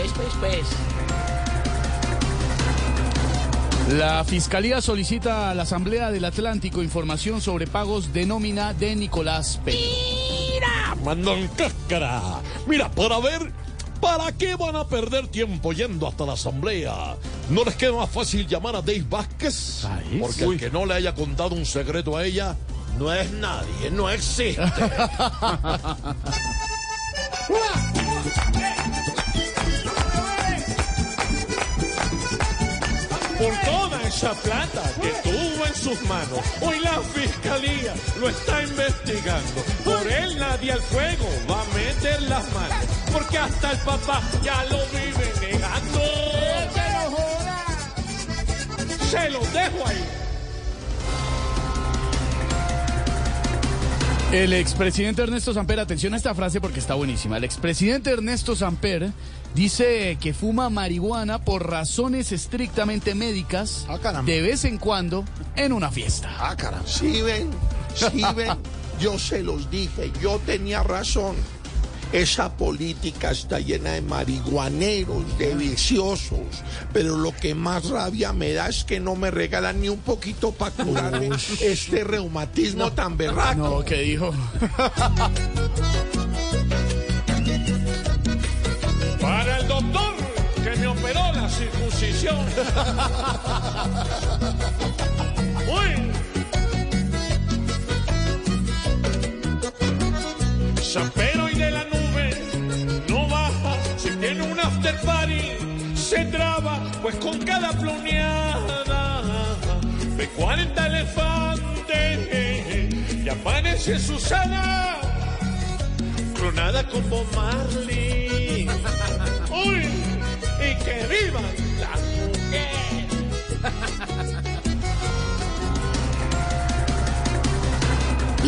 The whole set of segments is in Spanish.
pues, pues, pues. La Fiscalía solicita a la Asamblea del Atlántico información sobre pagos de nómina de Nicolás Peña. Mira, Mandan cáscara. Mira, para ver, ¿para qué van a perder tiempo yendo hasta la asamblea? ¿No les queda más fácil llamar a Dave Vázquez? Ay, Porque uy. el que no le haya contado un secreto a ella no es nadie, no existe. esa plata que tuvo en sus manos. Hoy la fiscalía lo está investigando. Por él nadie al fuego va a meter las manos. Porque hasta el papá ya lo vive negando. Se lo dejo ahí. El expresidente Ernesto Samper, atención a esta frase porque está buenísima. El expresidente Ernesto Samper dice que fuma marihuana por razones estrictamente médicas Ah, de vez en cuando en una fiesta. Ah, caramba. Sí ven, sí ven, yo se los dije, yo tenía razón. Esa política está llena de marihuaneros, de viciosos, pero lo que más rabia me da es que no me regalan ni un poquito para curarme este reumatismo tan berraco. No, ¿qué dijo? Para el doctor que me operó la circuncisión. Uy. Pues con cada pluneada de 40 elefantes y aparece Susana clonada con Bob Marley. ¡Uy! ¡Y que vivan las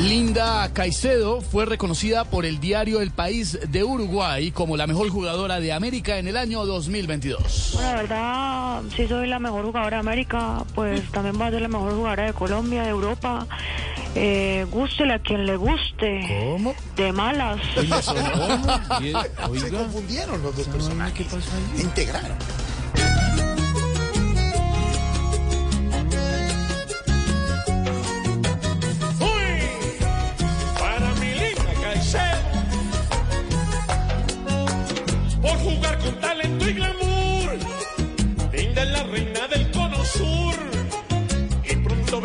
Linda Caicedo fue reconocida por el diario El País de Uruguay como la mejor jugadora de América en el año 2022. La verdad, si soy la mejor jugadora de América, pues también voy a ser la mejor jugadora de Colombia, de Europa. Eh, gústele a quien le guste. ¿Cómo? De malas. Se confundieron los dos personajes. ¿Qué pasó ahí? Integraron.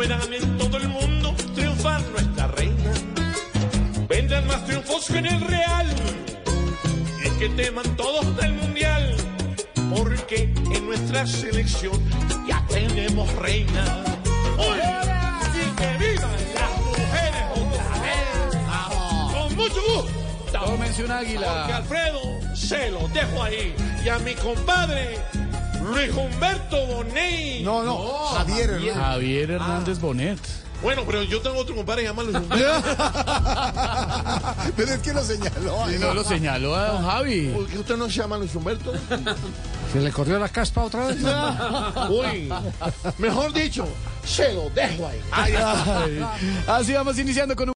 Verán en todo el mundo triunfar nuestra reina. Vendrán más triunfos que en el Real. Y que teman todos del mundial. Porque en nuestra selección ya tenemos reina. ¡Uy! Y que vivan las mujeres otra vez. Con mucho gusto. Tómense un Porque águila. Alfredo se lo dejo ahí. Y a mi compadre Luis Humberto Bonet. No, no, Javier Hernández. Javier Hernández Bonet. Bueno, pero yo tengo otro compadre que se llama Luis Humberto. Pero es que lo señaló. No lo señaló a don Javi. ¿Por qué usted no se llama Luis Humberto? ¿Se le corrió la caspa otra vez? Uy, mejor dicho, se lo dejo ahí. Ay, Así vamos iniciando con un...